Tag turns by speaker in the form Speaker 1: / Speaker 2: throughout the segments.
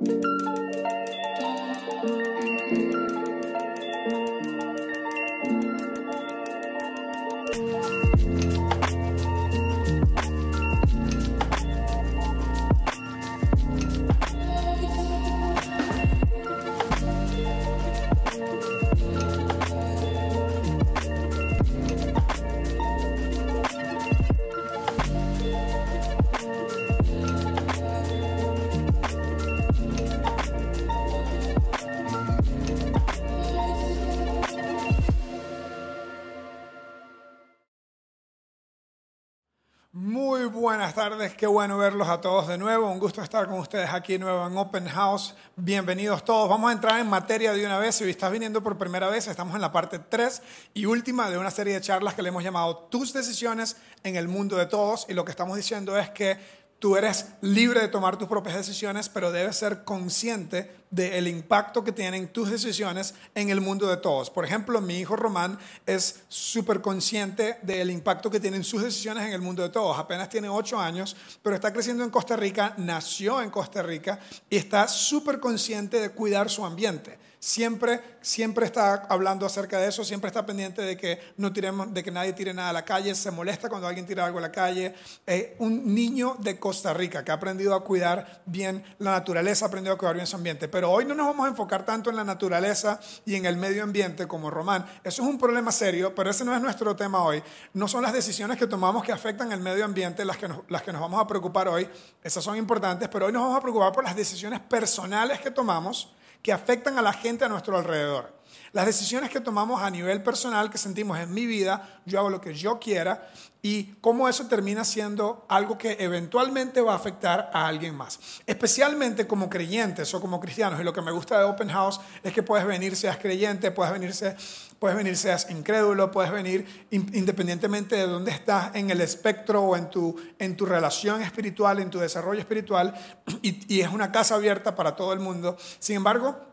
Speaker 1: Muy qué bueno verlos a todos de nuevo. Un gusto estar con ustedes aquí de nuevo en Open House. Bienvenidos todos. Vamos a entrar en materia de una vez. Si estás viniendo por primera vez, estamos en la parte 3 y última de una serie de charlas que le hemos llamado Tus decisiones en el mundo de todos. Y lo que estamos diciendo es que Tú eres libre de tomar tus propias decisiones, pero debes ser consciente del impacto que tienen tus decisiones en el mundo de todos. Por ejemplo, mi hijo Román es súper consciente del impacto que tienen sus decisiones en el mundo de todos. Apenas tiene ocho años, pero está creciendo en Costa Rica, nació en Costa Rica y está súper consciente de cuidar su ambiente siempre, siempre está hablando acerca de eso, siempre está pendiente de que, no tiremos, de que nadie tire nada a la calle, se molesta cuando alguien tira algo a la calle. un niño de Costa Rica que ha aprendido a cuidar bien la naturaleza, ha aprendido a cuidar bien su ambiente. Pero hoy no nos vamos a enfocar tanto en la naturaleza y en el medio ambiente como Román. Eso es un problema serio, pero ese no es nuestro tema hoy. No son las decisiones que tomamos que afectan el medio ambiente las que las que nos vamos a preocupar hoy. Esas son importantes, pero hoy nos vamos a preocupar por las decisiones personales que tomamos que afectan a la gente a nuestro alrededor. Las decisiones que tomamos a nivel personal, que sentimos en mi vida, yo hago lo que yo quiera y cómo eso termina siendo algo que eventualmente va a afectar a alguien más. Especialmente como creyentes o como cristianos. Y lo que me gusta de Open House es que puedes venir seas creyente, puedes venir, puedes venir seas incrédulo, puedes venir independientemente de dónde estás en el espectro o en tu, en tu relación espiritual, en tu desarrollo espiritual. Y, y es una casa abierta para todo el mundo. Sin embargo,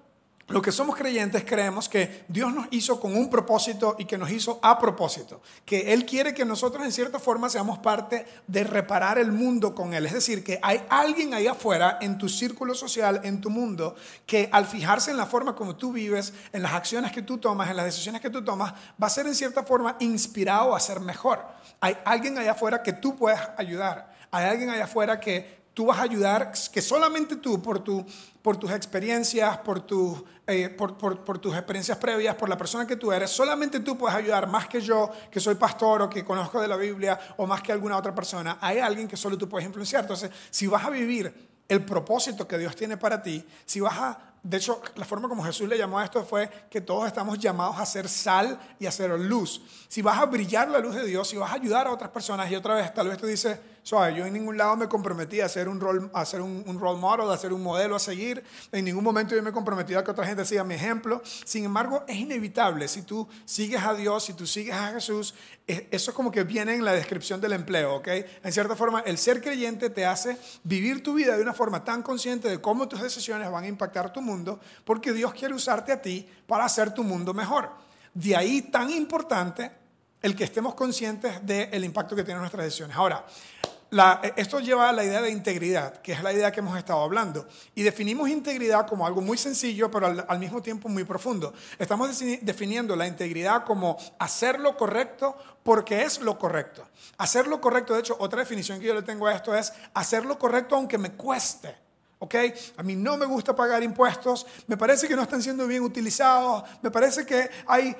Speaker 1: lo que somos creyentes creemos que Dios nos hizo con un propósito y que nos hizo a propósito, que Él quiere que nosotros en cierta forma seamos parte de reparar el mundo con Él. Es decir, que hay alguien ahí afuera en tu círculo social, en tu mundo, que al fijarse en la forma como tú vives, en las acciones que tú tomas, en las decisiones que tú tomas, va a ser en cierta forma inspirado a ser mejor. Hay alguien allá afuera que tú puedes ayudar. Hay alguien allá afuera que tú vas a ayudar, que solamente tú, por, tu, por tus experiencias, por, tu, eh, por, por, tus experiencias previas, por la persona que tú eres, solamente tú puedes ayudar más que yo, que soy pastor o que conozco de la Biblia, o más que alguna otra persona. Hay alguien que solo tú puedes influenciar. Entonces, si vas a vivir el propósito que Dios tiene para ti, si vas a de hecho, la forma como Jesús le llamó a esto fue que todos estamos llamados a ser sal y a ser luz. Si vas a brillar la luz de Dios, si vas a ayudar a otras personas, y otra vez, tal vez tú dices, yo en ningún lado me comprometí a hacer un role, a hacer un, un, role model, a hacer un modelo a seguir. En ningún momento yo me comprometí a que otra gente siga mi ejemplo. Sin embargo, es inevitable. Si tú sigues a Dios, si tú sigues a Jesús, eso es como que viene en la descripción del empleo, ¿ok? En cierta forma, el ser creyente te hace vivir tu vida de una forma tan consciente de cómo tus decisiones van a impactar tu mundo, porque Dios quiere usarte a ti para hacer tu mundo mejor. De ahí tan importante el que estemos conscientes del impacto que tienen nuestras decisiones. Ahora, esto lleva a la idea de integridad, que es la idea que hemos estado hablando. Y definimos integridad como algo muy sencillo, pero al, mismo tiempo muy profundo. Estamos definiendo la integridad como hacer lo correcto porque es lo correcto. Hacer lo correcto, de hecho, otra definición que yo le tengo a esto es hacer lo correcto aunque me cueste. ¿ok? A mí no me gusta pagar impuestos, me parece que no están siendo bien utilizados, me parece que hay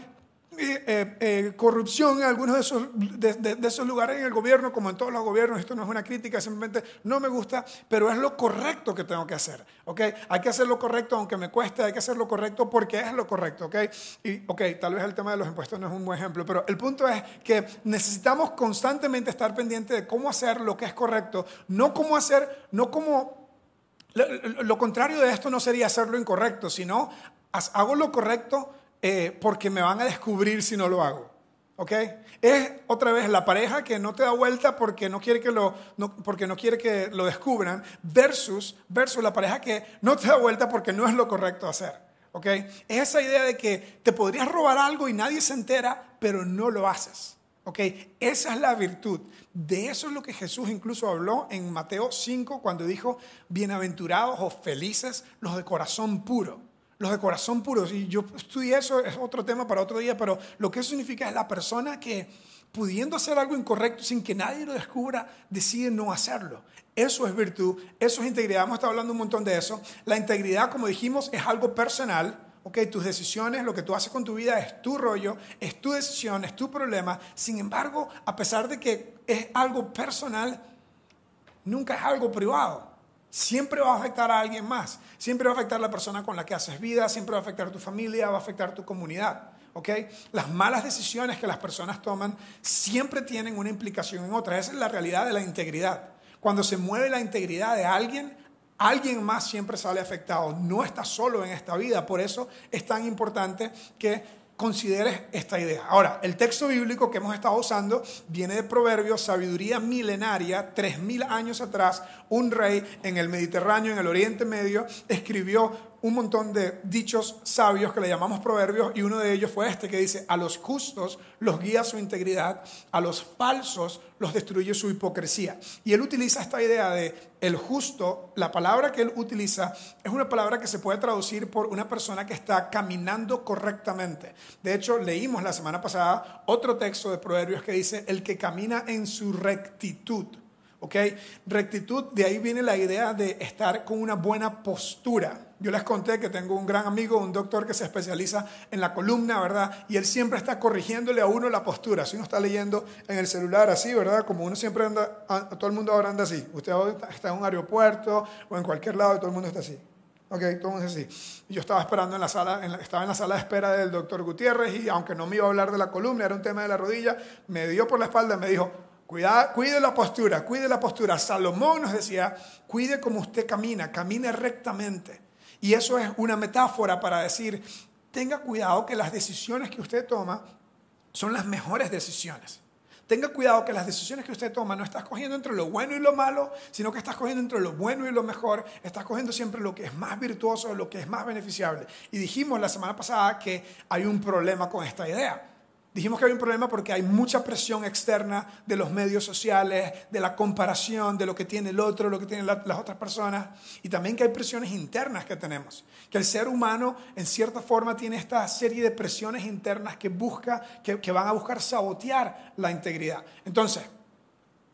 Speaker 1: eh, eh, corrupción en algunos de esos, de, esos lugares en el gobierno, como en todos los gobiernos, esto no es una crítica, simplemente no me gusta, pero es lo correcto que tengo que hacer, ¿ok? Hay que hacer lo correcto aunque me cueste, hay que hacer lo correcto porque es lo correcto, ¿ok? Y, ok, tal vez el tema de los impuestos no es un buen ejemplo, pero el punto es que necesitamos constantemente estar pendientes de cómo hacer lo que es correcto, no cómo hacer, no cómo... Lo, contrario de esto no sería hacer lo incorrecto, sino hago lo correcto eh, porque me van a descubrir si no lo hago. ¿Ok? Es otra vez la pareja que no te da vuelta porque no quiere que lo, porque no quiere que lo descubran, versus, versus la pareja que no te da vuelta porque no es lo correcto hacer. ¿Ok? Es esa idea de que te podrías robar algo y nadie se entera, pero no lo haces. ¿Ok? Esa es la virtud. De eso es lo que Jesús incluso habló en Mateo 5 cuando dijo, bienaventurados o felices los de corazón puro. Los de corazón puro. Y yo estudié eso, es otro tema para otro día, pero lo que eso significa es la persona que pudiendo hacer algo incorrecto sin que nadie lo descubra, decide no hacerlo. Eso es virtud, eso es integridad. Hemos estado hablando un montón de eso. La integridad, como dijimos, es algo personal Ok, tus decisiones, lo que tú haces con tu vida es tu rollo, es tu decisión, es tu problema. Sin embargo, a pesar de que es algo personal, nunca es algo privado. Siempre va a afectar a alguien más. Siempre va a afectar a la persona con la que haces vida, siempre va a afectar a tu familia, va a afectar a tu comunidad. ¿ok? Las malas decisiones que las personas toman siempre tienen una implicación en otras. Esa es la realidad de la integridad. Cuando se mueve la integridad de alguien, alguien más siempre sale afectado. No estás solo en esta vida, por eso es tan importante que consideres esta idea. Ahora, el texto bíblico que hemos estado usando viene de Proverbios, sabiduría milenaria, tres mil años atrás, un rey en el Mediterráneo, en el Oriente Medio, escribió un montón de dichos sabios que le llamamos proverbios y uno de ellos fue este que dice, a los justos los guía su integridad, a los falsos los destruye su hipocresía. Y él utiliza esta idea de el justo, la palabra que él utiliza es una palabra que se puede traducir por una persona que está caminando correctamente. De hecho, leímos la semana pasada otro texto de proverbios que dice, el que camina en su rectitud. ¿Ok? Rectitud, de ahí viene la idea de estar con una buena postura. Yo les conté que tengo un gran amigo, un doctor que se especializa en la columna, ¿verdad? Y él siempre está corrigiéndole a uno la postura. Si uno está leyendo en el celular así, ¿verdad? Como uno siempre anda, todo el mundo ahora anda así. Usted está en un aeropuerto o en cualquier lado y todo el mundo está así. Ok, así. Y yo estaba esperando en la sala, estaba en la sala de espera del doctor Gutiérrez y aunque no me iba a hablar de la columna, era un tema de la rodilla, me dio por la espalda y me dijo, Cuida, cuide la postura, cuide la postura. Salomón nos decía, cuide como usted camina, camine rectamente. Y eso es una metáfora para decir, tenga cuidado que las decisiones que usted toma son las mejores decisiones. Tenga cuidado que las decisiones que usted toma no estás cogiendo entre lo bueno y lo malo, sino que estás cogiendo entre lo bueno y lo mejor. Estás cogiendo siempre lo que es más virtuoso, lo que es más beneficiable. Y dijimos la semana pasada que hay un problema con esta idea. Dijimos que hay un problema porque hay mucha presión externa de los medios sociales, de la comparación, de lo que tiene el otro, lo que tienen las otras personas, y también que hay presiones internas que tenemos. Que el ser humano, en cierta forma, tiene esta serie de presiones internas que, busca, que, que van a buscar sabotear la integridad. Entonces,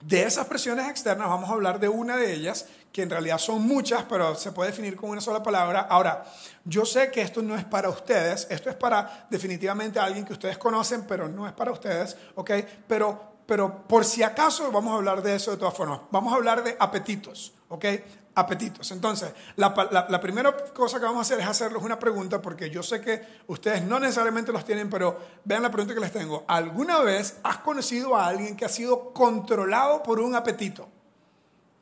Speaker 1: de esas presiones externas vamos a hablar de una de ellas, que en realidad son muchas, pero se puede definir con una sola palabra. Ahora, yo sé que esto no es para ustedes, esto es para definitivamente alguien que ustedes conocen, pero no es para ustedes, ¿ok? Pero, pero por si acaso vamos a hablar de eso de todas formas. Vamos a hablar de apetitos, ¿ok? apetitos. Entonces, la, primera cosa que vamos a hacer es hacerles una pregunta, porque yo sé que ustedes no necesariamente los tienen, pero vean la pregunta que les tengo. ¿Alguna vez has conocido a alguien que ha sido controlado por un apetito?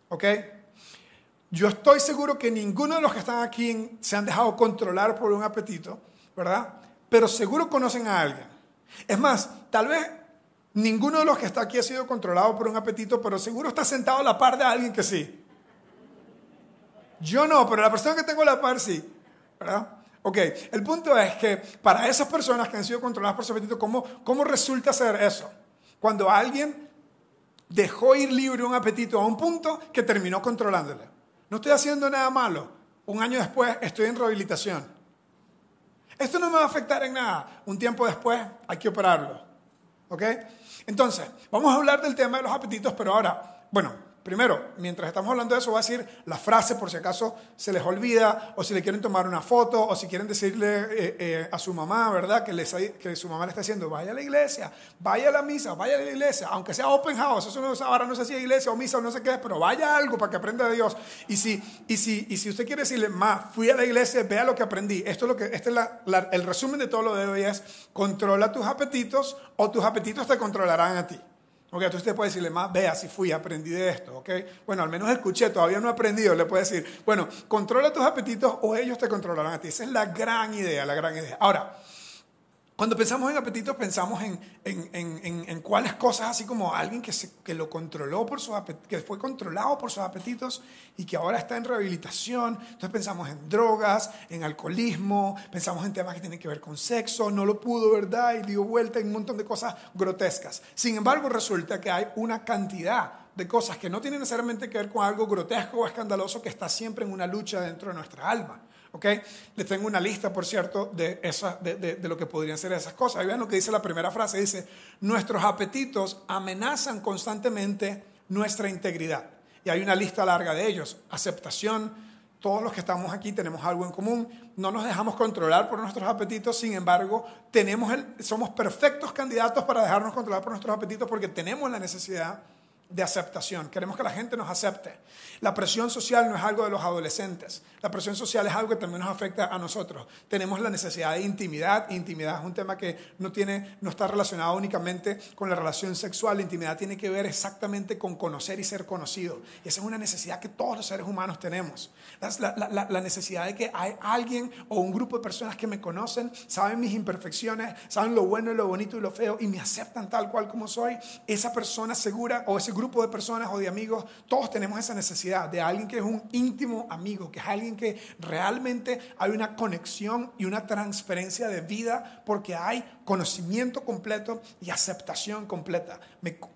Speaker 1: ¿Ok? Yo estoy seguro que ninguno de los que están aquí se han dejado controlar por un apetito, ¿verdad? Pero seguro conocen a alguien. Es más, tal vez ninguno de los que está aquí ha sido controlado por un apetito, pero seguro está sentado a la par de alguien que sí. Yo no, pero la persona que tengo a la par sí. ¿Verdad? Ok, el punto es que para esas personas que han sido controladas por su apetito, ¿cómo, ¿cómo resulta ser eso? Cuando alguien dejó ir libre un apetito a un punto que terminó controlándole. No estoy haciendo nada malo. Un año después estoy en rehabilitación. Esto no me va a afectar en nada. Un tiempo después hay que operarlo. ¿Ok? Entonces, vamos a hablar del tema de los apetitos, pero ahora, bueno, Primero, mientras estamos hablando de eso, voy a decir la frase por si acaso se les olvida, o si le quieren tomar una foto, o si quieren decirle eh, eh, a su mamá, ¿verdad? Que, su mamá le está diciendo, vaya a la iglesia, vaya a la misa, vaya a la iglesia, aunque sea open house, eso no, ahora no sé si es iglesia o misa o no sé qué, pero vaya algo para que aprenda de Dios. Y si, y si, y si usted quiere decirle, ma, fui a la iglesia, vea lo que aprendí. Esto es lo que, este es el resumen de todo lo de hoy es, controla tus apetitos o tus apetitos te controlarán a ti. Ok, entonces usted puede decirle más, vea si fui, aprendí de esto, ok. Bueno, al menos escuché, todavía no he aprendido, le puede decir, bueno, controla tus apetitos o ellos te controlarán a ti. Esa es la gran idea, la gran idea. Ahora, Cuando pensamos en apetitos, pensamos en, en, en, en cuáles cosas, así como alguien que, se, que lo controló por sus que fue controlado por sus apetitos y que ahora está en rehabilitación. Entonces pensamos en drogas, en alcoholismo, pensamos en temas que tienen que ver con sexo, no lo pudo, ¿verdad? Y dio vuelta en un montón de cosas grotescas. Sin embargo, resulta que hay una cantidad de cosas que no tienen necesariamente que ver con algo grotesco o escandaloso que está siempre en una lucha dentro de nuestra alma. ¿Ok? Les tengo una lista, por cierto, de, esa, de, de, lo que podrían ser esas cosas. Ahí vean lo que dice la primera frase. Dice, nuestros apetitos amenazan constantemente nuestra integridad. Y hay una lista larga de ellos. Aceptación. Todos los que estamos aquí tenemos algo en común. No nos dejamos controlar por nuestros apetitos. Sin embargo, tenemos el, somos perfectos candidatos para dejarnos controlar por nuestros apetitos porque tenemos la necesidad de aceptación. Queremos que la gente nos acepte. La presión social no es algo de los adolescentes. La presión social es algo que también nos afecta a nosotros. Tenemos la necesidad de intimidad. Intimidad es un tema que no, tiene, no está relacionado únicamente con la relación sexual. La intimidad tiene que ver exactamente con conocer y ser conocido. Y esa es una necesidad que todos los seres humanos tenemos. La, la, la necesidad de que hay alguien o un grupo de personas que me conocen, saben mis imperfecciones, saben lo bueno lo bonito y lo feo y me aceptan tal cual como soy. Esa persona segura o ese grupo grupo de personas o de amigos, todos tenemos esa necesidad de alguien que es un íntimo amigo, que es alguien que realmente hay una conexión y una transferencia de vida porque hay conocimiento completo y aceptación completa.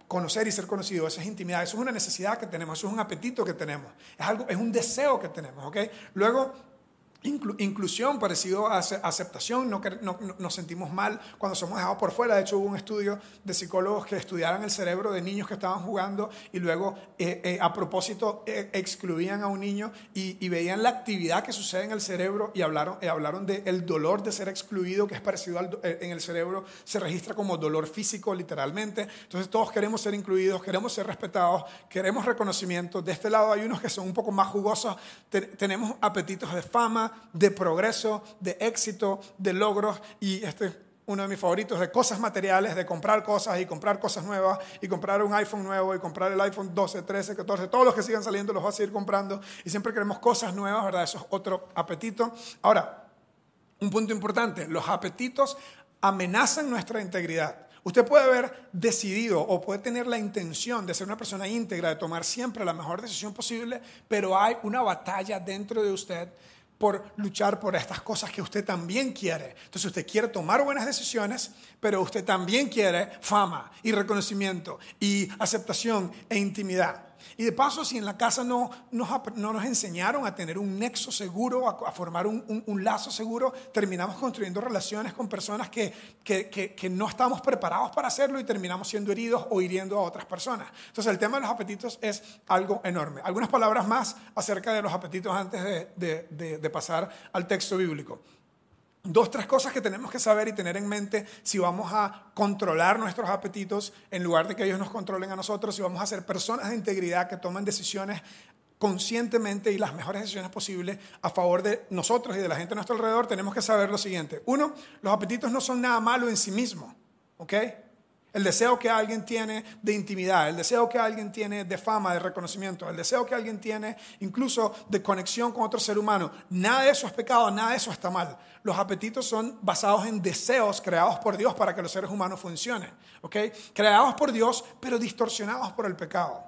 Speaker 1: conocer y ser conocido, eso es intimidad, eso es una necesidad que tenemos, eso es un apetito que tenemos, es, algo, es un deseo que tenemos, ¿ok? Luego, inclusión parecido a aceptación, no, no, nos sentimos mal cuando somos dejados por fuera. De hecho, hubo un estudio de psicólogos que estudiaron el cerebro de niños que estaban jugando y luego eh, eh, a propósito eh, excluían a un niño y, veían la actividad que sucede en el cerebro y hablaron, hablaron del dolor de ser excluido, que es parecido al, en el cerebro, se registra como dolor físico literalmente. Entonces todos queremos ser incluidos, queremos ser respetados, queremos reconocimiento. De este lado hay unos que son un poco más jugosos, tenemos apetitos de fama, de progreso, de éxito, de logros y este es uno de mis favoritos, de cosas materiales, de comprar cosas y comprar cosas nuevas y comprar un iPhone nuevo y comprar el iPhone 12, 13, 14, todos los que sigan saliendo los voy a seguir comprando y siempre queremos cosas nuevas, ¿verdad? Eso es otro apetito. Ahora, un punto importante, los apetitos amenazan nuestra integridad. Usted puede haber decidido o puede tener la intención de ser una persona íntegra, de tomar siempre la mejor decisión posible, pero hay una batalla dentro de usted por luchar por estas cosas que usted también quiere. Entonces usted quiere tomar buenas decisiones, pero usted también quiere fama y reconocimiento y aceptación e intimidad. Y de paso, si en la casa no nos, no nos enseñaron a tener un nexo seguro, a, formar un, lazo seguro, terminamos construyendo relaciones con personas que, no estamos preparados para hacerlo y terminamos siendo heridos o hiriendo a otras personas. Entonces el tema de los apetitos es algo enorme. Algunas palabras más acerca de los apetitos antes de pasar al texto bíblico. Dos, tres cosas que tenemos que saber y tener en mente si vamos a controlar nuestros apetitos en lugar de que ellos nos controlen a nosotros, si vamos a ser personas de integridad que toman decisiones conscientemente y las mejores decisiones posibles a favor de nosotros y de la gente a nuestro alrededor, tenemos que saber lo siguiente. Uno, los apetitos no son nada malo en sí mismos, ¿ok? El deseo que alguien tiene de intimidad, el deseo que alguien tiene de fama, de reconocimiento, el deseo que alguien tiene incluso de conexión con otro ser humano, nada de eso es pecado, nada de eso está mal. Los apetitos son basados en deseos creados por Dios para que los seres humanos funcionen, ¿ok? Creados por Dios, pero distorsionados por el pecado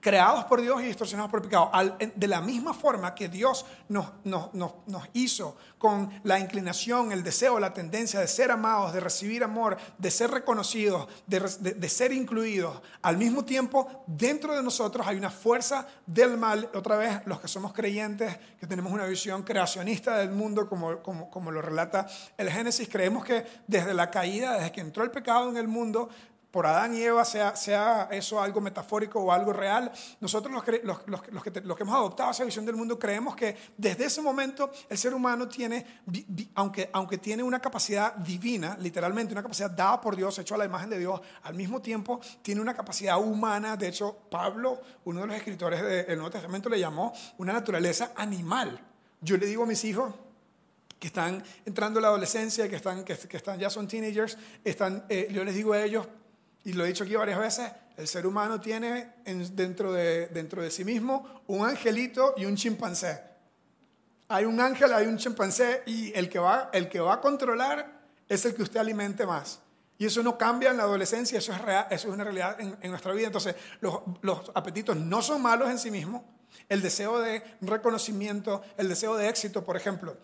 Speaker 1: creados por Dios y distorsionados por el pecado. de la misma forma que Dios nos, nos, nos, hizo con la inclinación, el deseo, la tendencia de ser amados, de recibir amor, de ser reconocidos, de, de, ser incluidos, al mismo tiempo dentro de nosotros hay una fuerza del mal. Otra vez, los que somos creyentes, que tenemos una visión creacionista del mundo, como, como, como lo relata el Génesis, creemos que desde la caída, desde que entró el pecado en el mundo, por Adán y Eva, sea, sea eso algo metafórico o algo real, nosotros los, los, los, que, los, que, hemos adoptado esa visión del mundo creemos que desde ese momento el ser humano tiene, aunque, aunque tiene una capacidad divina, literalmente una capacidad dada por Dios, hecho a la imagen de Dios, al mismo tiempo tiene una capacidad humana, de hecho Pablo, uno de los escritores del Nuevo Testamento, le llamó una naturaleza animal. Yo le digo a mis hijos, que están entrando a la adolescencia, que, están, que, están, ya son teenagers, están, eh, yo les digo a ellos, y lo he dicho aquí varias veces, el ser humano tiene dentro, de, dentro de sí mismo un angelito y un chimpancé. Hay un ángel, hay un chimpancé y el que va, el que va a controlar es el que usted alimente más. Y eso no cambia en la adolescencia, eso es, real, eso es una realidad en, nuestra vida. Entonces, los, los apetitos no son malos en sí mismos. El deseo de reconocimiento, el deseo de éxito, por ejemplo.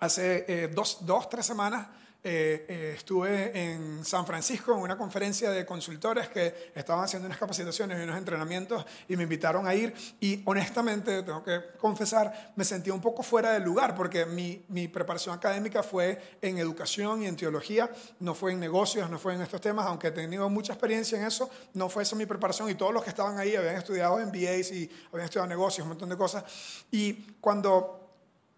Speaker 1: Hace eh, dos, dos, tres semanas eh, eh, estuve en San Francisco en una conferencia de consultores que estaban haciendo unas capacitaciones y unos entrenamientos y me invitaron a ir. Y honestamente, tengo que confesar, me sentí un poco fuera del lugar porque mi, mi preparación académica fue en educación y en teología, no fue en negocios, no fue en estos temas, aunque he tenido mucha experiencia en eso, no fue esa mi preparación. Y todos los que estaban ahí habían estudiado MBAs y habían estudiado negocios, un montón de cosas. Y cuando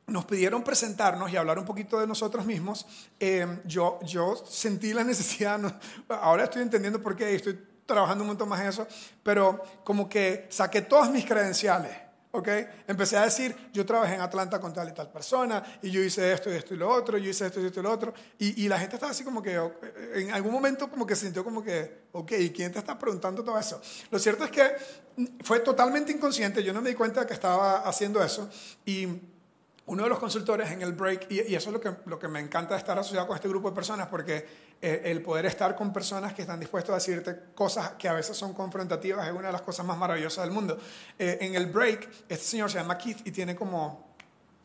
Speaker 1: nos pidieron presentarnos y hablar un poquito de nosotros mismos, eh, yo, yo sentí la necesidad, ahora estoy entendiendo por qué, estoy trabajando un montón más en eso, pero como que saqué todas mis credenciales, ¿ok? Empecé a decir, yo trabajé en Atlanta con tal y tal persona, y yo hice esto y esto y lo otro, yo hice esto y esto y lo otro, y, y la gente estaba así como que, en algún momento como que se sintió como que, ok, ¿y quién te está preguntando todo eso? Lo cierto es que fue totalmente inconsciente, yo no me di cuenta que estaba haciendo eso, y uno de los consultores en el break, y, eso es lo que, lo que me encanta de estar asociado con este grupo de personas, porque eh, el poder estar con personas que están dispuestos a decirte cosas que a veces son confrontativas es una de las cosas más maravillosas del mundo. Eh, en el break, este señor se llama Keith y tiene como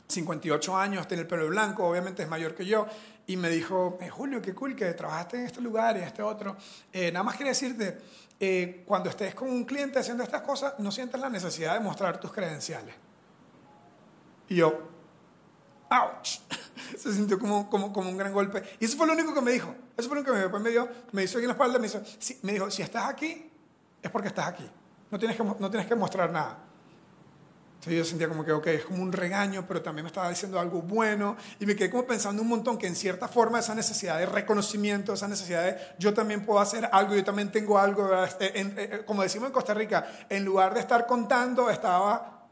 Speaker 1: 58 años, tiene el pelo blanco, obviamente es mayor que yo, y me dijo, eh, Julio, qué cool que trabajaste en este lugar y en este otro. nada más quería decirte, cuando estés con un cliente haciendo estas cosas, no sientes la necesidad de mostrar tus credenciales. Y yo, ouch. Se sintió como, como, como un gran golpe. Y eso fue lo único que me dijo. Eso fue lo único que me, me dio. Me hizo en la espalda, me, hizo, me dijo, si estás aquí, es porque estás aquí. No tienes que, no tienes que mostrar nada. Entonces yo sentía como que, ok, es como un regaño, pero también me estaba diciendo algo bueno. Y me quedé como pensando un montón que en cierta forma esa necesidad de reconocimiento, esa necesidad de yo también puedo hacer algo, yo también tengo algo. Este, eh, como decimos en Costa Rica, en lugar de estar contando, estaba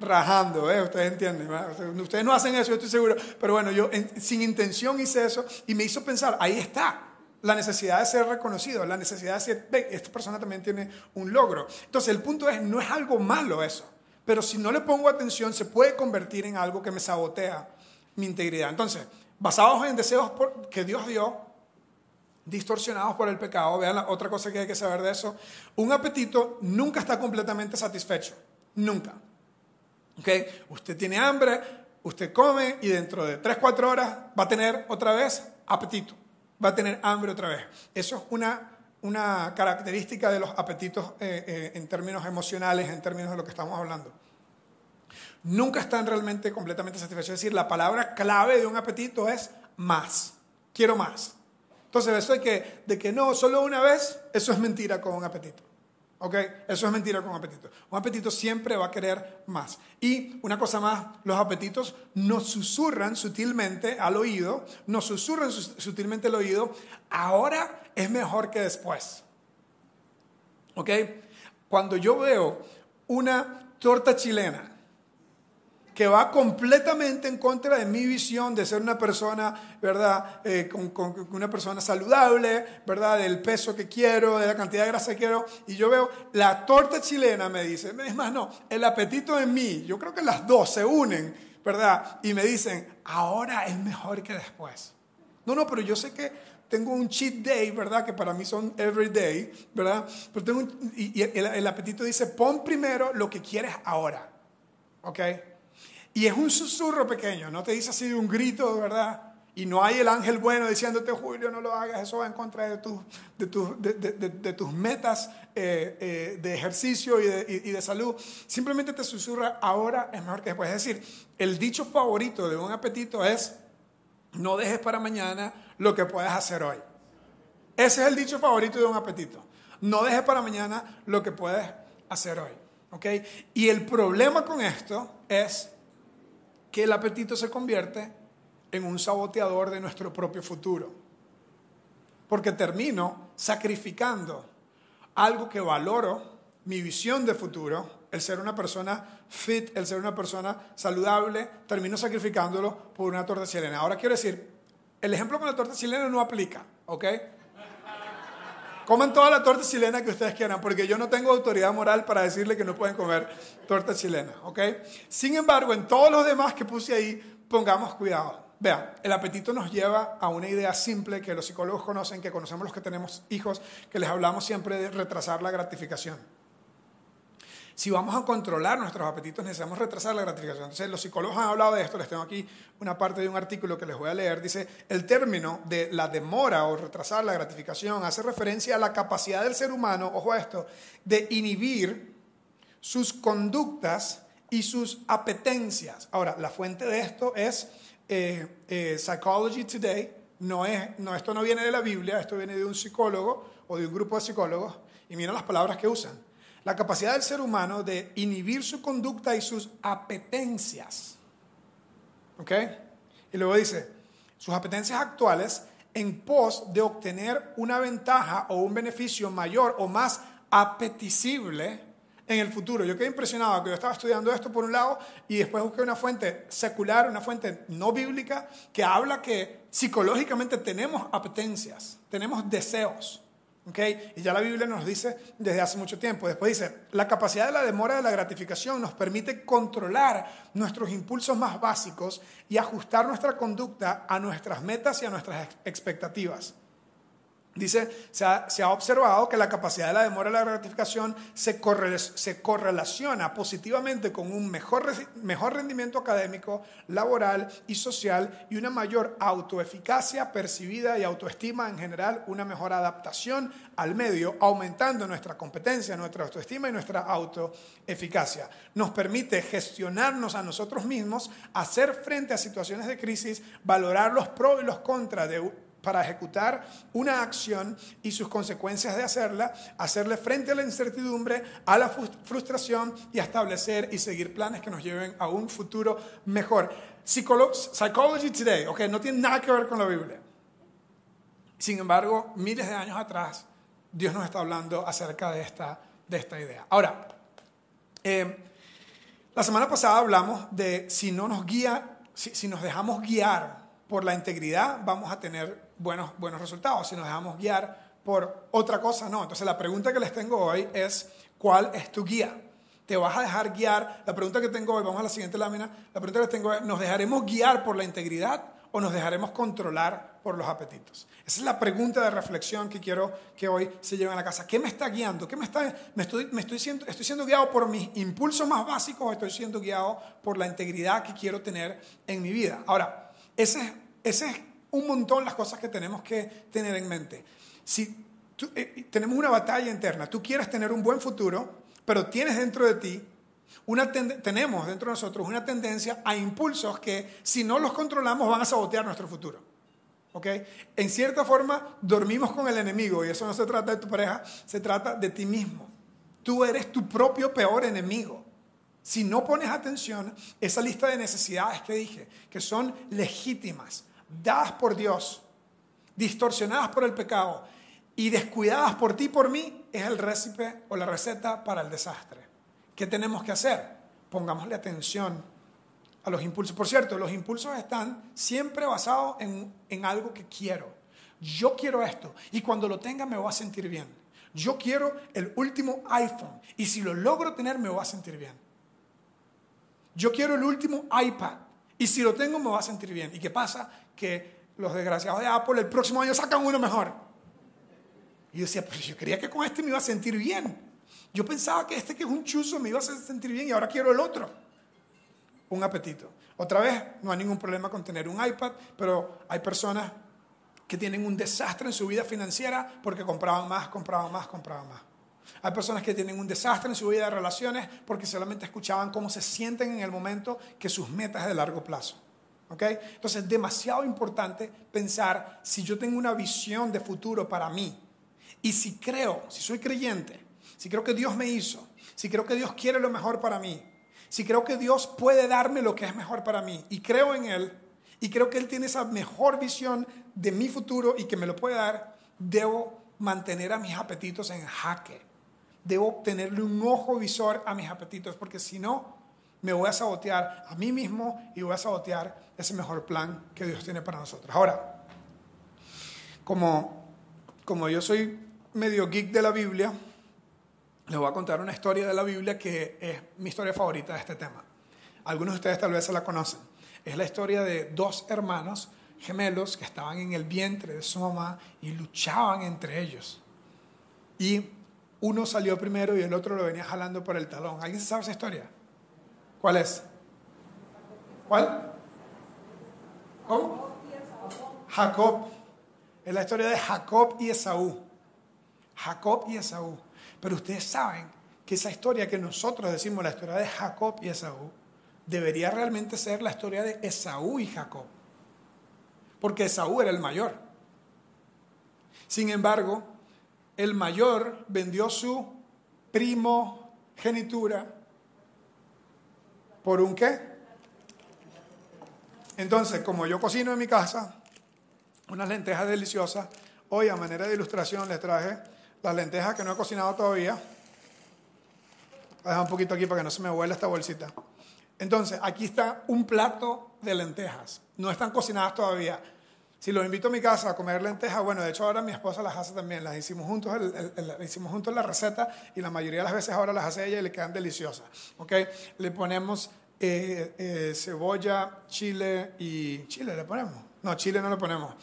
Speaker 1: rajando, ¿eh? Ustedes entienden, ustedes no hacen eso, yo estoy seguro, pero bueno, yo sin intención hice eso y me hizo pensar, ahí está, la necesidad de ser reconocido, la necesidad de decir, ve, esta persona también tiene un logro. Entonces el punto es, no es algo malo eso, pero si no le pongo atención se puede convertir en algo que me sabotea mi integridad. Entonces, basados en deseos que Dios dio, distorsionados por el pecado, vean la otra cosa que hay que saber de eso, un apetito nunca está completamente satisfecho, nunca. ¿Okay? Usted tiene hambre, usted come y dentro de 3, 4 horas va a tener otra vez apetito, va a tener hambre otra vez. Eso es una, una característica de los apetitos eh, eh, en términos emocionales, en términos de lo que estamos hablando. Nunca están realmente completamente satisfechos. Es decir, la palabra clave de un apetito es más. Quiero más. Entonces, eso de que, de que no, solo una vez, eso es mentira con un apetito. ¿Ok? Eso es mentira con apetito. Un apetito siempre va a querer más. Y una cosa más, los apetitos nos susurran sutilmente al oído, nos susurran sutilmente al oído, ahora es mejor que después. ¿Ok? Cuando yo veo una torta chilena, que va completamente en contra de mi visión de ser una persona, ¿verdad? Eh, con, una persona saludable, ¿verdad? Del peso que quiero, de la cantidad de grasa que quiero. Y yo veo la torta chilena, me dice, es más, no, el apetito en mí, yo creo que las dos se unen, ¿verdad? Y me dicen, ahora es mejor que después. No, no, pero yo sé que tengo un cheat day, ¿verdad? Que para mí son every day, ¿verdad? Pero tengo y, el, el apetito dice, pon primero lo que quieres ahora, ¿ok? Y es un susurro pequeño, no te dice así de un grito, ¿verdad? Y no hay el ángel bueno diciéndote, Julio, no lo hagas, eso va en contra de, de, de, tus metas eh, eh, de ejercicio y, y de, salud. Simplemente te susurra, ahora es mejor que después. Es decir, el dicho favorito de un apetito es, no dejes para mañana lo que puedes hacer hoy. Ese es el dicho favorito de un apetito. No dejes para mañana lo que puedes hacer hoy. ¿ok? Y el problema con esto es que el apetito se convierte en un saboteador de nuestro propio futuro. Porque termino sacrificando algo que valoro, mi visión de futuro, el ser una persona fit, el ser una persona saludable, termino sacrificándolo por una torta chilena. Ahora quiero decir, el ejemplo con la torta chilena no aplica, ¿ok? Coman toda la torta chilena que ustedes quieran, porque yo no tengo autoridad moral para decirle que no pueden comer torta chilena, ¿ok? Sin embargo, en todos los demás que puse ahí, pongamos cuidado. vean, el apetito nos lleva a una idea simple que los psicólogos conocen, que conocemos los que tenemos hijos, que les hablamos siempre de retrasar la gratificación. Si vamos a controlar nuestros apetitos, necesitamos retrasar la gratificación. Entonces, los psicólogos han hablado de esto. Les tengo aquí una parte de un artículo que les voy a leer. Dice, el término de la demora o retrasar la gratificación hace referencia a la capacidad del ser humano, ojo a esto, de inhibir sus conductas y sus apetencias. Ahora, la fuente de esto es eh, eh, Psychology Today. No es, no, esto no viene de la Biblia, esto viene de un psicólogo o de un grupo de psicólogos. Y miren las palabras que usan la capacidad del ser humano de inhibir su conducta y sus apetencias. ¿Ok? Y luego dice, sus apetencias actuales en pos de obtener una ventaja o un beneficio mayor o más apetecible en el futuro. Yo quedé impresionado que yo estaba estudiando esto por un lado y después busqué una fuente secular, una fuente no bíblica, que habla que psicológicamente tenemos apetencias, tenemos deseos. Y ya la Biblia nos dice desde hace mucho tiempo. Después dice, la capacidad de la demora de la gratificación nos permite controlar nuestros impulsos más básicos y ajustar nuestra conducta a nuestras metas y a nuestras expectativas. Dice, se ha, observado que la capacidad de la demora de la gratificación se, se correlaciona positivamente con un mejor, mejor rendimiento académico, laboral y social y una mayor autoeficacia percibida y autoestima en general, una mejor adaptación al medio, aumentando nuestra competencia, nuestra autoestima y nuestra autoeficacia. Nos permite gestionarnos a nosotros mismos, hacer frente a situaciones de crisis, valorar los pros y los contras de para ejecutar una acción y sus consecuencias de hacerla, hacerle frente a la incertidumbre, a la frustración y a establecer y seguir planes que nos lleven a un futuro mejor. Psychology Today, ok, no tiene nada que ver con la Biblia. Sin embargo, miles de años atrás, Dios nos está hablando acerca de esta, de esta idea. Ahora, eh, la semana pasada hablamos de si no nos guía, si nos dejamos guiar por la integridad, vamos a tener buenos, buenos resultados. Si nos dejamos guiar por otra cosa, no. Entonces la pregunta que les tengo hoy es, ¿cuál es tu guía? ¿Te vas a dejar guiar? La pregunta que tengo hoy, vamos a la siguiente lámina, la pregunta que tengo es, ¿nos dejaremos guiar por la integridad o nos dejaremos controlar por los apetitos? Esa es la pregunta de reflexión que quiero que hoy se lleven a la casa. ¿Qué me está guiando? ¿Qué me está, me estoy, me estoy, siendo, estoy siendo guiado por mis impulsos más básicos o estoy siendo guiado por la integridad que quiero tener en mi vida? Ahora, ese, ese es un montón las cosas que tenemos que tener en mente. Si eh, tenemos una batalla interna, tú quieres tener un buen futuro, pero tienes dentro de ti una tenemos dentro de nosotros una tendencia a impulsos que si no los controlamos van a sabotear nuestro futuro. ¿ok? En cierta forma dormimos con el enemigo y eso no se trata de tu pareja, se trata de ti mismo. Tú eres tu propio peor enemigo. Si no pones atención, esa lista de necesidades que dije, que son legítimas, dadas por Dios, distorsionadas por el pecado y descuidadas por ti y por mí, es el récipe o la receta para el desastre. ¿Qué tenemos que hacer? Pongámosle atención a los impulsos. Por cierto, los impulsos están siempre basados en, en algo que quiero. Yo quiero esto y cuando lo tenga me voy a sentir bien. Yo quiero el último iPhone y si lo logro tener me voy a sentir bien. Yo quiero el último iPad y si lo tengo, me va a sentir bien. ¿Y qué pasa? Que los desgraciados de Apple el próximo año sacan uno mejor. Y yo decía, pero yo creía que con este me iba a sentir bien. Yo pensaba que este que es un chuzo me iba a sentir bien y ahora quiero el otro. Un apetito. Otra vez, no hay ningún problema con tener un iPad, pero hay personas que tienen un desastre en su vida financiera porque compraban más, compraban más, compraban más. Hay personas que tienen un desastre en su vida de relaciones porque solamente escuchaban cómo se sienten en el momento que sus metas de largo plazo. ¿Okay? Entonces es demasiado importante pensar si yo tengo una visión de futuro para mí y si creo, si soy creyente, si creo que Dios me hizo, si creo que Dios quiere lo mejor para mí, si creo que Dios puede darme lo que es mejor para mí y creo en Él y creo que Él tiene esa mejor visión de mi futuro y que me lo puede dar, debo mantener a mis apetitos en jaque debo tenerle un ojo visor a mis apetitos, porque si no, me voy a sabotear a mí mismo y voy a sabotear ese mejor plan que Dios tiene para nosotros. Ahora, como, como yo soy medio geek de la Biblia, les voy a contar una historia de la Biblia que es mi historia favorita de este tema. Algunos de ustedes tal vez se la conocen. es la historia de dos hermanos gemelos que estaban en el vientre de su mamá y luchaban entre ellos. Y uno salió primero y el otro lo venía jalando por el talón. ¿Alguien sabe esa historia? ¿Cuál es? ¿Cuál? ¿Cómo? Jacob. Es la historia de Jacob y Esaú. Jacob y Esaú. Pero ustedes saben que esa historia que nosotros decimos, la historia de Jacob y Esaú, debería realmente ser la historia de Esaú y Jacob. Porque Esaú era el mayor. Sin embargo, el mayor vendió su primogenitura por un qué? Entonces, como yo cocino en mi casa, unas lentejas deliciosas, hoy a manera de ilustración les traje las lentejas que no he cocinado todavía. Voy a dejar un poquito aquí para que no se me vuela esta bolsita. Entonces, aquí está un plato de lentejas. No están cocinadas todavía. Si los invito a mi casa a comer lentejas, bueno, de hecho ahora mi esposa las hace también, las hicimos juntos, la receta y la mayoría de las veces ahora las hace ella y le quedan deliciosas. ¿ok? Le ponemos eh, eh, cebolla, chile y... ¿Chile le ponemos? No, chile no le ponemos.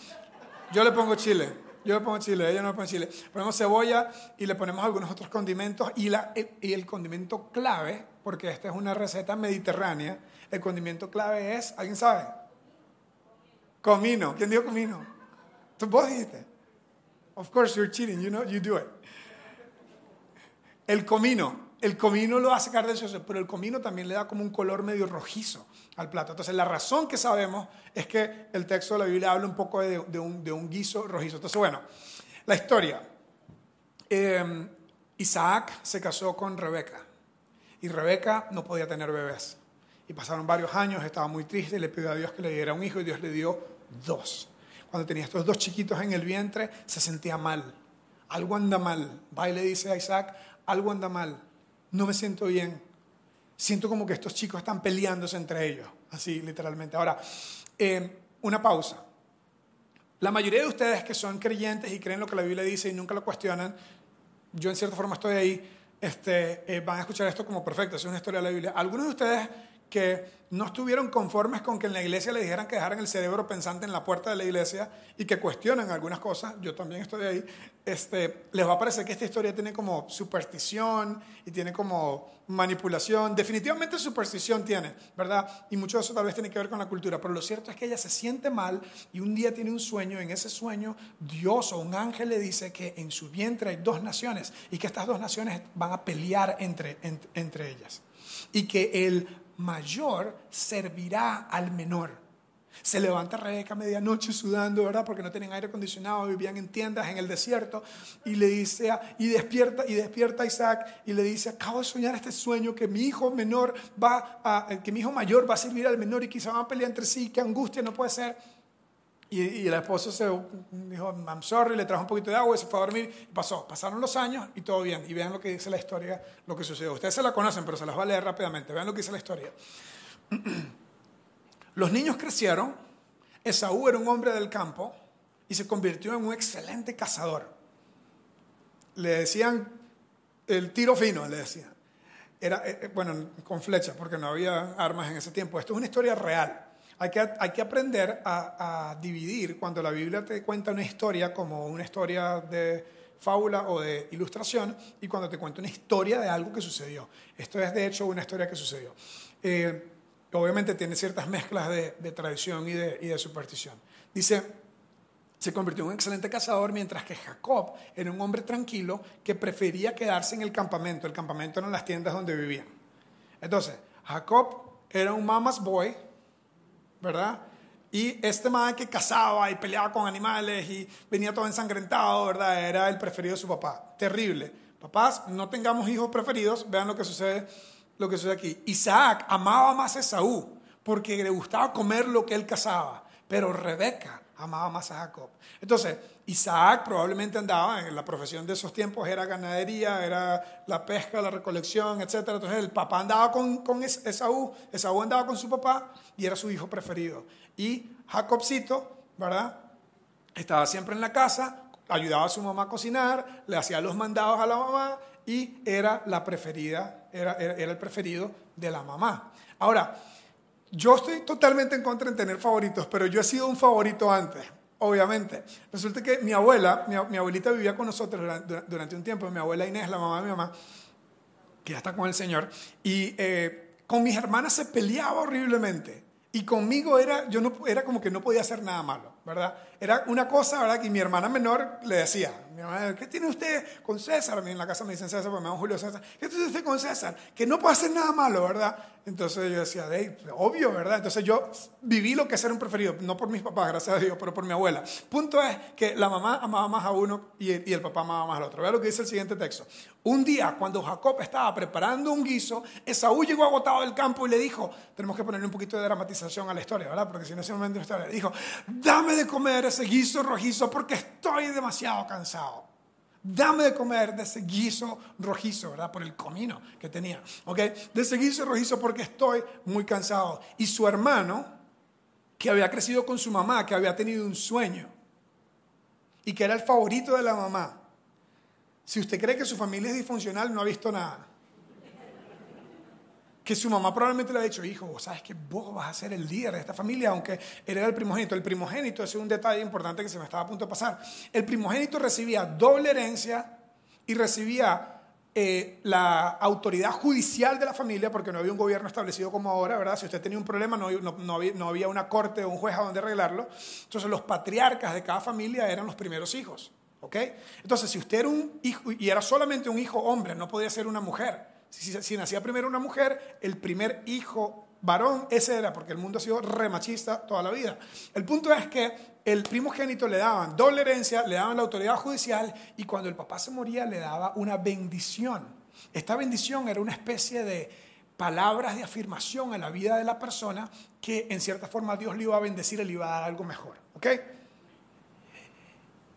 Speaker 1: Yo le pongo chile, yo le pongo chile, ella no le pone chile. Ponemos cebolla y le ponemos algunos otros condimentos y, la, y el condimento clave, porque esta es una receta mediterránea, el condimento clave es, ¿alguien sabe? Comino. ¿Quién dijo comino? Tú vos dijiste. Of course you're cheating, you know, you do it. El comino. El comino lo hace delicioso, pero el comino también le da como un color medio rojizo al plato. Entonces, la razón que sabemos es que el texto de la Biblia habla un poco de, un, de un, guiso rojizo. Entonces, bueno, la historia. Em, Isaac se casó con Rebeca y Rebeca no podía tener bebés. Y pasaron varios años, estaba muy triste le pidió a Dios que le diera un hijo y Dios le dio dos. Cuando tenía estos dos chiquitos en el vientre, se sentía mal. Algo anda mal. Va y le dice a Isaac, algo anda mal. No me siento bien. Siento como que estos chicos están peleándose entre ellos. Así, literalmente. Ahora, eh, una pausa. La mayoría de ustedes que son creyentes y creen lo que la Biblia dice y nunca lo cuestionan, yo en cierta forma estoy ahí, este, eh, van a escuchar esto como perfecto, es una historia de la Biblia. Algunos de ustedes que no estuvieron conformes con que en la iglesia le dijeran que dejaran el cerebro pensante en la puerta de la iglesia y que cuestionan algunas cosas, yo también estoy ahí, este, les va a parecer que esta historia tiene como superstición y tiene como manipulación. Definitivamente superstición tiene, ¿verdad? Y mucho de eso tal vez tiene que ver con la cultura, pero lo cierto es que ella se siente mal y un día tiene un sueño, en ese sueño Dios o un ángel le dice que en su vientre hay dos naciones y que estas dos naciones van a pelear entre, entre, entre ellas y que el mayor servirá al menor. Se levanta Rebeca a medianoche sudando, ¿verdad? Porque no tenían aire acondicionado, vivían en tiendas en el desierto. Y le dice, y despierta, y despierta Isaac y le dice, acabo de soñar este sueño que mi hijo menor va a, que mi hijo mayor va a servir al menor y quizá van a pelear entre sí, qué angustia, no puede ser. Y, y, el esposo se dijo, I'm sorry, le trajo un poquito de agua y se fue a dormir. Pasó, pasaron los años y todo bien. Y vean lo que dice la historia, lo que sucedió. Ustedes se la conocen, pero se las va a leer rápidamente. Vean lo que dice la historia. Los niños crecieron. Esaú era un hombre del campo y se convirtió en un excelente cazador. Le decían el tiro fino, le decían. Era, eh, eh, bueno, con flechas, porque no había armas en ese tiempo. Esto es una historia real. Hay que, hay que aprender a, dividir cuando la Biblia te cuenta una historia como una historia de fábula o de ilustración y cuando te cuenta una historia de algo que sucedió. Esto es de hecho una historia que sucedió. Eh, obviamente tiene ciertas mezclas de, tradición y de, y de superstición. Dice, se convirtió en un excelente cazador, mientras que Jacob era un hombre tranquilo que prefería quedarse en el campamento. El campamento eran las tiendas donde vivían. Entonces, Jacob era un mama's boy, ¿verdad? Y este man que cazaba y peleaba con animales y venía todo ensangrentado, ¿verdad? Era el preferido de su papá. Terrible. Papás, no tengamos hijos preferidos. Vean lo que sucede, lo que sucede aquí. Isaac amaba más a Esaú porque le gustaba comer lo que él cazaba. Pero Rebeca amaba más a Jacob. Entonces, Isaac probablemente andaba, en la profesión de esos tiempos era ganadería, era la pesca, la recolección, etc. Entonces el papá andaba con, con Esaú, Esaú andaba con su papá y era su hijo preferido. Y Jacobcito, ¿verdad? Estaba siempre en la casa, ayudaba a su mamá a cocinar, le hacía los mandados a la mamá y era la preferida, era, era, era el preferido de la mamá. Ahora, yo estoy totalmente en contra de tener favoritos, pero yo he sido un favorito antes, obviamente. Resulta que mi abuela, mi, abuelita vivía con nosotros durante, un tiempo, mi abuela Inés, la mamá de mi mamá, que ya está con el Señor, y eh, con mis hermanas se peleaba horriblemente. Y conmigo era, yo no, era como que no podía hacer nada malo, ¿verdad? Era una cosa, ¿verdad? Que mi hermana menor le decía, mi hermana, ¿qué tiene usted con César? Mí en la casa me dicen César, porque me llamo Julio César. ¿Qué tiene usted con César? Que no puede hacer nada malo, ¿verdad? Entonces yo decía, de obvio, ¿verdad? Entonces yo viví lo que es ser un preferido, no por mis papás, gracias a Dios, pero por mi abuela. Punto es que la mamá amaba más a uno y el, y el papá amaba más al otro. Vea lo que dice el siguiente texto. Un día, cuando Jacob estaba preparando un guiso, Esaú llegó agotado del campo y le dijo, tenemos que ponerle un poquito de dramatización a la historia, ¿verdad? Porque si no es un momento de historia, le dijo, dame de comer ese guiso rojizo porque estoy demasiado cansado. Dame de comer de ese guiso rojizo, ¿verdad? Por el comino que tenía, ¿ok? De ese guiso rojizo porque estoy muy cansado. Y su hermano, que había crecido con su mamá, que había tenido un sueño y que era el favorito de la mamá. Si usted cree que su familia es disfuncional, no ha visto nada que su mamá probablemente le ha dicho, hijo, sabes que vos vas a ser el líder de esta familia, aunque él era el primogénito. El primogénito, es un detalle importante que se me estaba a punto de pasar. El primogénito recibía doble herencia y recibía eh, la autoridad judicial de la familia, porque no había un gobierno establecido como ahora, ¿verdad? Si usted tenía un problema, no, no, había, no había, una corte o un juez a donde arreglarlo. Entonces, los patriarcas de cada familia eran los primeros hijos, ¿ok? Entonces, si usted era un hijo, y era solamente un hijo hombre, no podía ser una mujer. Si, nacía primero una mujer, el primer hijo varón, ese era, porque el mundo ha sido remachista toda la vida. El punto es que el primogénito le daban doble herencia, le daban la autoridad judicial y cuando el papá se moría le daba una bendición. Esta bendición era una especie de palabras de afirmación en la vida de la persona que en cierta forma Dios le iba a bendecir y le iba a dar algo mejor. ¿Ok?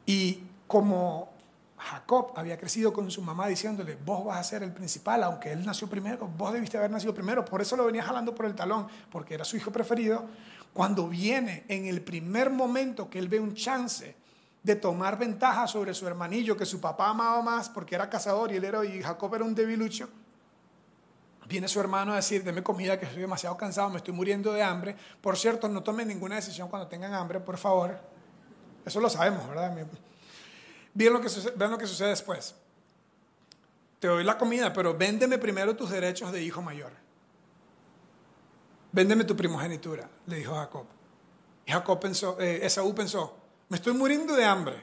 Speaker 1: Y como Jacob había crecido con su mamá diciéndole, vos vas a ser el principal, aunque él nació primero, vos debiste haber nacido primero, por eso lo venía jalando por el talón, porque era su hijo preferido. Cuando viene en el primer momento que él ve un chance de tomar ventaja sobre su hermanillo, que su papá amaba más porque era cazador y él era, y Jacob era un debilucho, viene su hermano a decir, deme comida que estoy demasiado cansado, me estoy muriendo de hambre. Por cierto, no tomen ninguna decisión cuando tengan hambre, por favor. Eso lo sabemos, ¿verdad? Vean lo, que sucede, lo que sucede después. Te doy la comida, pero véndeme primero tus derechos de hijo mayor. Véndeme tu primogenitura, le dijo Jacob. Y Jacob pensó, eh, Esaú pensó, me estoy muriendo de hambre.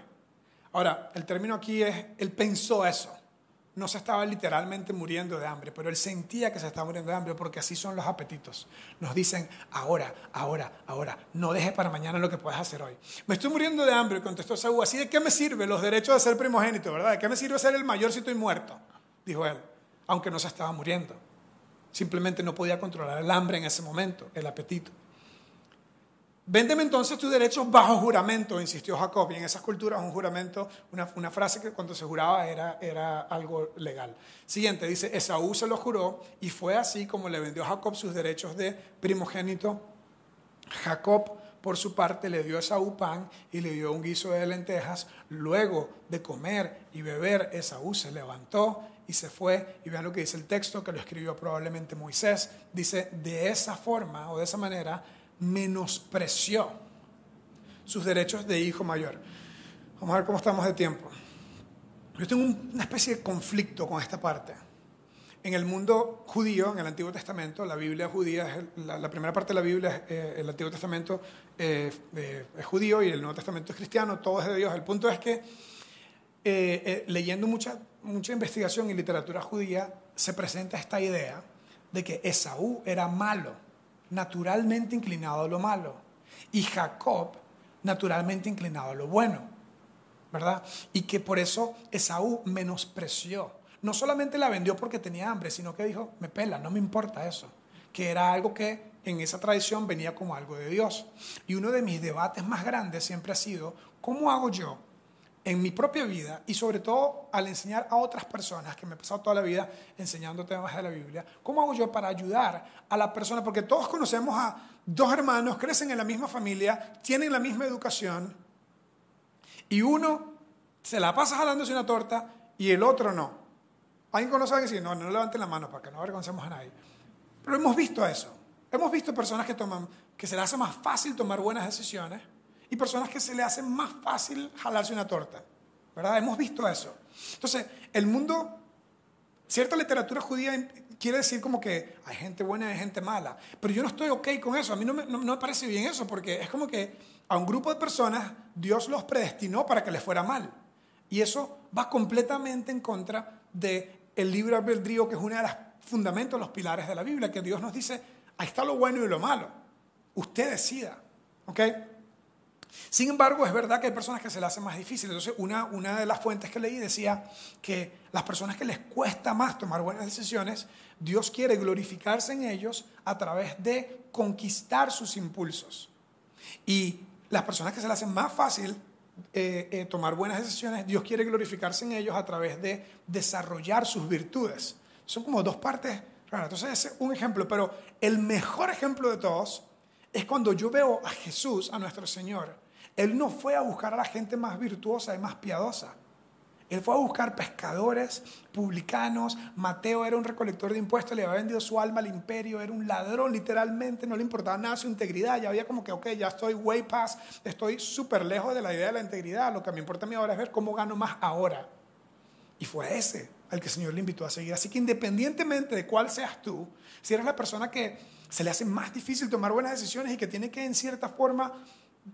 Speaker 1: Ahora, el término aquí es, él pensó eso no se estaba literalmente muriendo de hambre, pero él sentía que se estaba muriendo de hambre porque así son los apetitos. Nos dicen, ahora, ahora, ahora, no dejes para mañana lo que puedes hacer hoy. Me estoy muriendo de hambre, contestó Saúl, así de qué me sirve los derechos de ser primogénito, ¿verdad? ¿De qué me sirve ser el mayor si estoy muerto? Dijo él, aunque no se estaba muriendo. Simplemente no podía controlar el hambre en ese momento, el apetito. Véndeme entonces tus derechos bajo juramento, insistió Jacob. Y en esas culturas un juramento, una, frase que cuando se juraba era, era algo legal. Siguiente, dice, Esaú se lo juró y fue así como le vendió Jacob sus derechos de primogénito. Jacob, por su parte, le dio a Esaú pan y le dio un guiso de lentejas. Luego de comer y beber, Esaú se levantó y se fue. Y vean lo que dice el texto, que lo escribió probablemente Moisés. Dice, de esa forma o de esa manera, menospreció sus derechos de hijo mayor. Vamos a ver cómo estamos de tiempo. Yo tengo una especie de conflicto con esta parte. En el mundo judío, en el Antiguo Testamento, la Biblia judía, es la, primera parte de la Biblia, eh, el Antiguo Testamento eh, eh, es judío y el Nuevo Testamento es cristiano, todo es de Dios. El punto es que leyendo mucha, mucha investigación y literatura judía, se presenta esta idea de que Esaú era malo naturalmente inclinado a lo malo y Jacob naturalmente inclinado a lo bueno, ¿verdad? Y que por eso Esaú menospreció. No solamente la vendió porque tenía hambre, sino que dijo, me pela, no me importa eso. Que era algo que en esa tradición venía como algo de Dios. Y uno de mis debates más grandes siempre ha sido, ¿cómo hago yo en mi propia vida y sobre todo al enseñar a otras personas, que me he pasado toda la vida enseñando temas de la Biblia, ¿cómo hago yo para ayudar a la persona? Porque todos conocemos a dos hermanos, crecen en la misma familia, tienen la misma educación y uno se la pasa jalándose una torta y el otro no. ¿Alguien conoce a alguien? Sí, no, no levanten la mano para que no avergoncemos a nadie. Pero hemos visto eso. Hemos visto personas que toman, que se les hace más fácil tomar buenas decisiones y personas que se le hace más fácil jalarse una torta. ¿Verdad? Hemos visto eso. Entonces, el mundo, cierta literatura judía quiere decir como que hay gente buena y hay gente mala. Pero yo no estoy ok con eso. A mí no me, no me parece bien eso porque es como que a un grupo de personas Dios los predestinó para que les fuera mal. Y eso va completamente en contra del el libre albedrío, que es uno de los fundamentos, los pilares de la Biblia, que Dios nos dice, ahí está lo bueno y lo malo. Usted decida. ¿Ok? Sin embargo, es verdad que hay personas que se le hacen más difícil. Entonces, una, una de las fuentes que leí decía que las personas que les cuesta más tomar buenas decisiones, Dios quiere glorificarse en ellos a través de conquistar sus impulsos. Y las personas que se le hacen más fácil eh, eh, tomar buenas decisiones, Dios quiere glorificarse en ellos a través de desarrollar sus virtudes. Son como dos partes raras. Entonces, ese es un ejemplo, pero el mejor ejemplo de todos es cuando yo veo a Jesús, a nuestro Señor. Él no fue a buscar a la gente más virtuosa y más piadosa. Él fue a buscar pescadores, publicanos. Mateo era un recolector de impuestos, le había vendido su alma al imperio, era un ladrón literalmente, no le importaba nada su integridad. Ya había como que, ok, ya estoy way past, estoy súper lejos de la idea de la integridad. Lo que me importa a mí ahora es ver cómo gano más ahora. Y fue ese al que el Señor le invitó a seguir. Así que independientemente de cuál seas tú, si eres la persona que se le hace más difícil tomar buenas decisiones y que tiene que en cierta forma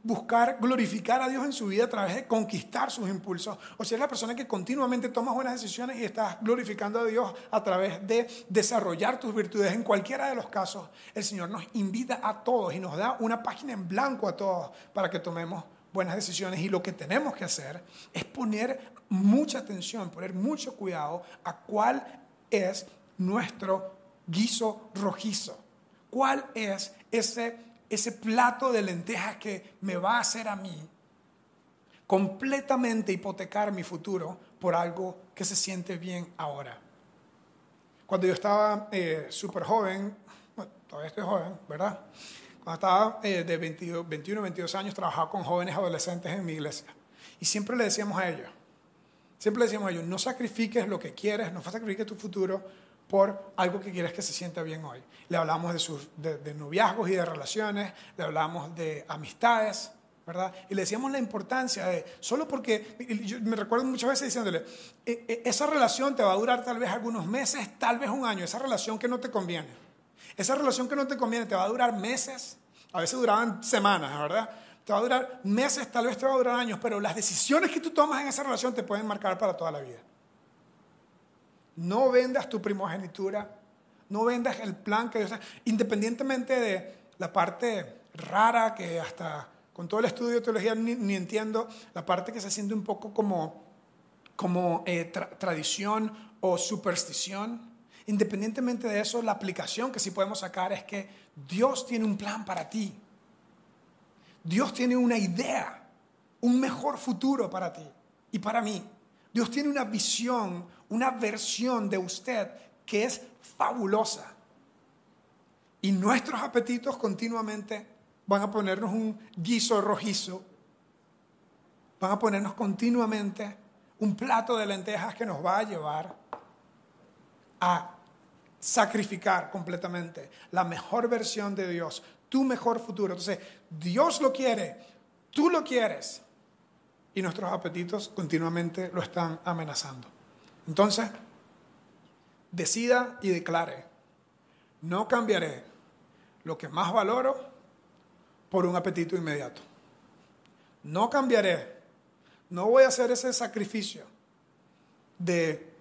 Speaker 1: buscar glorificar a Dios en su vida a través de conquistar sus impulsos, o si es la persona que continuamente toma buenas decisiones y estás glorificando a Dios a través de desarrollar tus virtudes, en cualquiera de los casos, el Señor nos invita a todos y nos da una página en blanco a todos para que tomemos buenas decisiones. Y lo que tenemos que hacer es poner mucha atención, poner mucho cuidado a cuál es nuestro guiso rojizo, cuál es ese ese plato de lentejas que me va a hacer a mí completamente hipotecar mi futuro por algo que se siente bien ahora. Cuando yo estaba eh, súper joven, todavía estoy joven, ¿verdad? Cuando estaba eh, de 21, 21, 22 años, trabajaba con jóvenes adolescentes en mi iglesia. Y siempre le decíamos a ellos, siempre le decíamos a ellos, no sacrifiques lo que quieres, no sacrifiques tu futuro por algo que quieres que se sienta bien hoy. Le hablamos de, sus, de, noviazgos y de relaciones, le hablamos de amistades, ¿verdad? Y le decíamos la importancia de, solo porque, me recuerdo muchas veces diciéndole, e, e, esa relación te va a durar tal vez algunos meses, tal vez un año, esa relación que no te conviene. Esa relación que no te conviene te va a durar meses, a veces duraban semanas, ¿verdad? Te va a durar meses, tal vez te va a durar años, pero las decisiones que tú tomas en esa relación te pueden marcar para toda la vida. No vendas tu primogenitura, no vendas el plan que Dios... Independientemente de la parte rara que hasta con todo el estudio de teología ni, entiendo, la parte que se siente un poco como, como eh, tradición o superstición. Independientemente de eso, la aplicación que sí podemos sacar es que Dios tiene un plan para ti. Dios tiene una idea, un mejor futuro para ti y para mí. Dios tiene una visión, una versión de usted que es fabulosa. Y nuestros apetitos continuamente van a ponernos un guiso rojizo, van a ponernos continuamente un plato de lentejas que nos va a llevar a sacrificar completamente la mejor versión de Dios, tu mejor futuro. Entonces, Dios lo quiere, tú lo quieres, y nuestros apetitos continuamente lo están amenazando. Entonces, decida y declare, no cambiaré lo que más valoro por un apetito inmediato. No cambiaré, no voy a hacer ese sacrificio de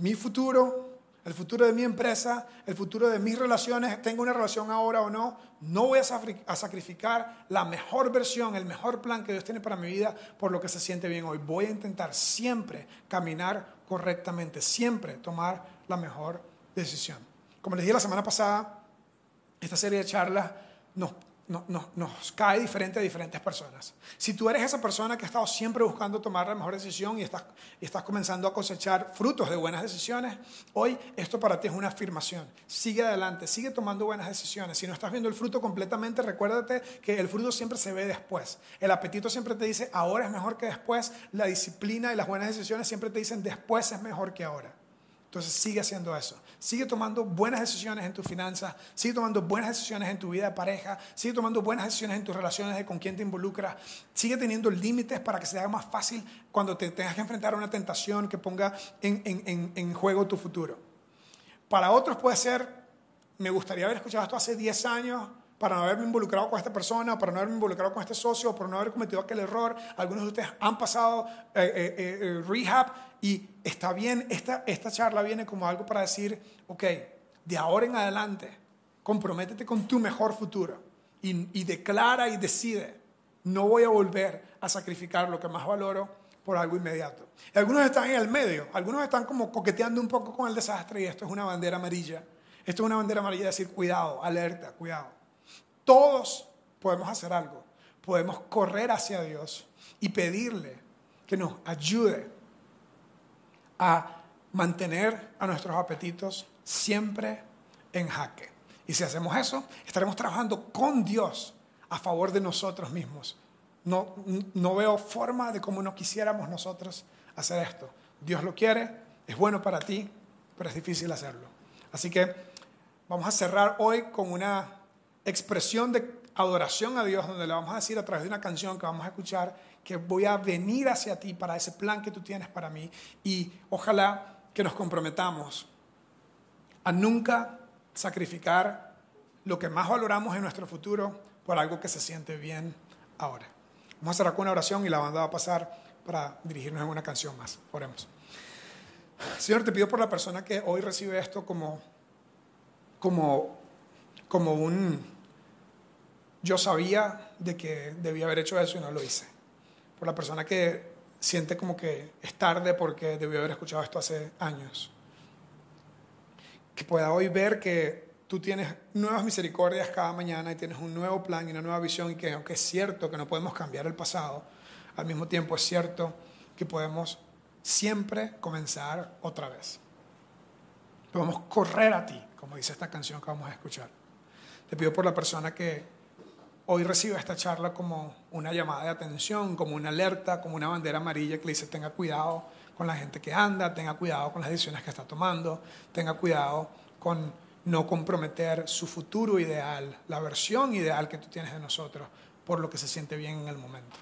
Speaker 1: mi futuro el futuro de mi empresa, el futuro de mis relaciones, tengo una relación ahora o no, no voy a sacrificar la mejor versión, el mejor plan que Dios tiene para mi vida por lo que se siente bien hoy. Voy a intentar siempre caminar correctamente, siempre tomar la mejor decisión. Como les dije la semana pasada, esta serie de charlas nos nos cae diferente a diferentes personas. Si tú eres esa persona que ha estado siempre buscando tomar la mejor decisión y estás, y estás comenzando a cosechar frutos de buenas decisiones, hoy esto para ti es una afirmación. Sigue adelante, sigue tomando buenas decisiones. Si no estás viendo el fruto completamente, recuérdate que el fruto siempre se ve después. El apetito siempre te dice ahora es mejor que después. La disciplina y las buenas decisiones siempre te dicen después es mejor que ahora. Entonces sigue haciendo eso. Sigue tomando buenas decisiones en tus finanzas, sigue tomando buenas decisiones en tu vida de pareja, sigue tomando buenas decisiones en tus relaciones de con quién te involucras, sigue teniendo límites para que se haga más fácil cuando te tengas que enfrentar a una tentación que ponga en, en, en, juego tu futuro. Para otros puede ser, me gustaría haber escuchado esto hace 10 años, para no haberme involucrado con esta persona, para no haberme involucrado con este socio, para no haber cometido aquel error. Algunos de ustedes han pasado eh, eh, eh, rehab y está bien, esta, esta charla viene como algo para decir, ok, de ahora en adelante, comprométete con tu mejor futuro y, y declara y decide, no voy a volver a sacrificar lo que más valoro por algo inmediato. algunos están en el medio, algunos están como coqueteando un poco con el desastre y esto es una bandera amarilla. Esto es una bandera amarilla de decir, cuidado, alerta, cuidado. Todos podemos hacer algo. Podemos correr hacia Dios y pedirle que nos ayude a mantener a nuestros apetitos siempre en jaque. Y si hacemos eso, estaremos trabajando con Dios a favor de nosotros mismos. No, no veo forma de cómo no quisiéramos nosotros hacer esto. Dios lo quiere, es bueno para ti, pero es difícil hacerlo. Así que vamos a cerrar hoy con una expresión de adoración a Dios, donde le vamos a decir a través de una canción que vamos a escuchar, que voy a venir hacia ti para ese plan que tú tienes para mí y ojalá que nos comprometamos a nunca sacrificar lo que más valoramos en nuestro futuro por algo que se siente bien ahora. Vamos a cerrar con una oración y la banda va a pasar para dirigirnos en una canción más. Oremos. Señor, te pido por la persona que hoy recibe esto como, como, como un yo sabía de que debía haber hecho eso y no lo hice. Por la persona que siente como que es tarde porque debió haber escuchado esto hace años. Que pueda hoy ver que tú tienes nuevas misericordias cada mañana y tienes un nuevo plan y una nueva visión y que aunque es cierto que no podemos cambiar el pasado, al mismo tiempo es cierto que podemos siempre comenzar otra vez. Podemos correr a ti, como dice esta canción que vamos a escuchar. Te pido por la persona que hoy recibe esta charla como una llamada de atención, como una alerta, como una bandera amarilla que le dice tenga cuidado con la gente que anda, tenga cuidado con las decisiones que está tomando, tenga cuidado con no comprometer su futuro ideal, la versión ideal que tú tienes de nosotros, por lo que se siente bien en el momento.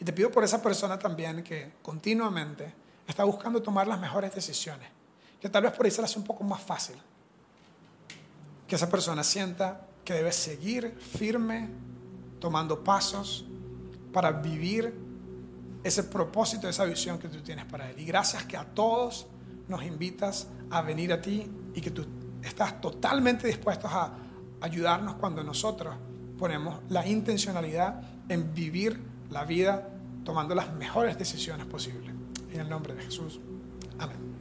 Speaker 1: Y te pido por esa persona también que continuamente está buscando tomar las mejores decisiones, que tal vez por ahí se le hace un poco más fácil, que esa persona sienta que debes seguir firme, tomando pasos para vivir ese propósito, esa visión que tú tienes para Él. Y gracias que a todos nos invitas a venir a ti y que tú estás totalmente dispuestos a ayudarnos cuando nosotros ponemos la intencionalidad en vivir la vida tomando las mejores decisiones posibles. En el nombre de Jesús. Amén.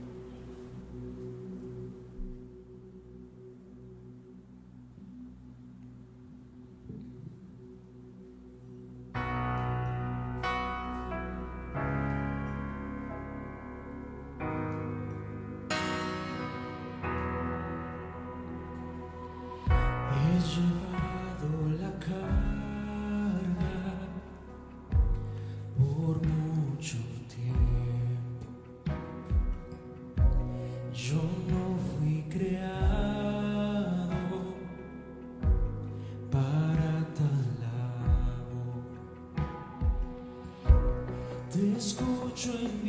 Speaker 2: dream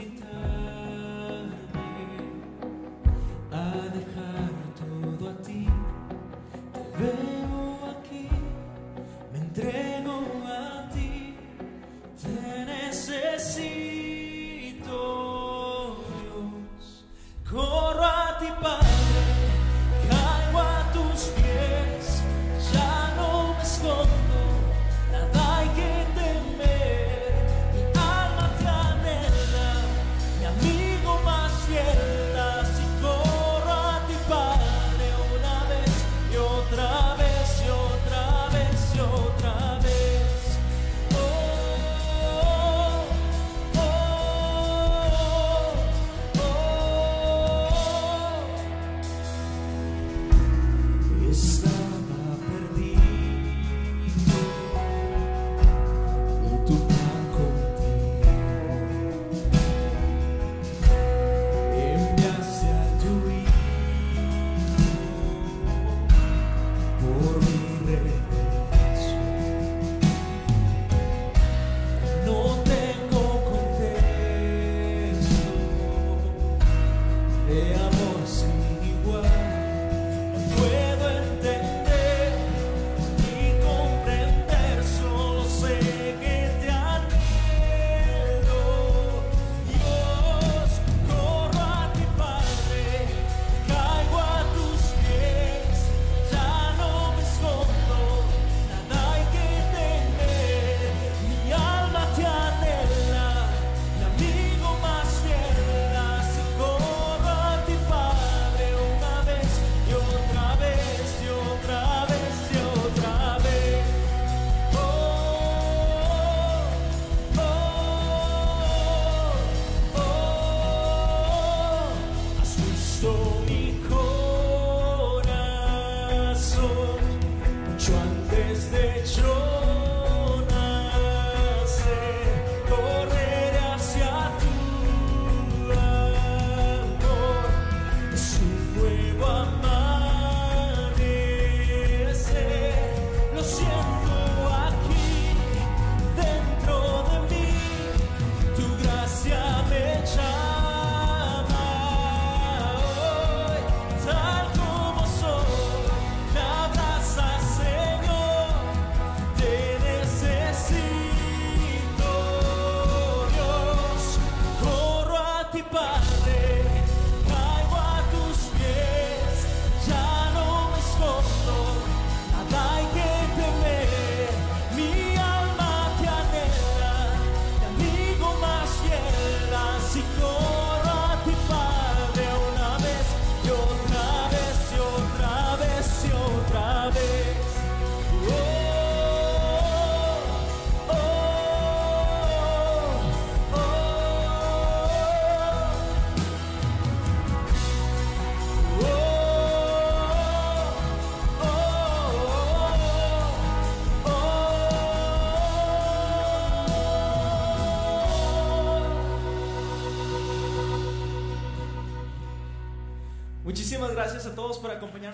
Speaker 2: tudo.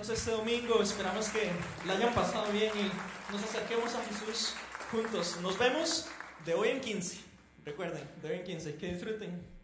Speaker 2: tenemos este domingo. Esperamos que la hayan pasado bien y nos acerquemos a Jesús juntos. Nos vemos de hoy en 15. Recuerden, de hoy en 15. Que disfruten.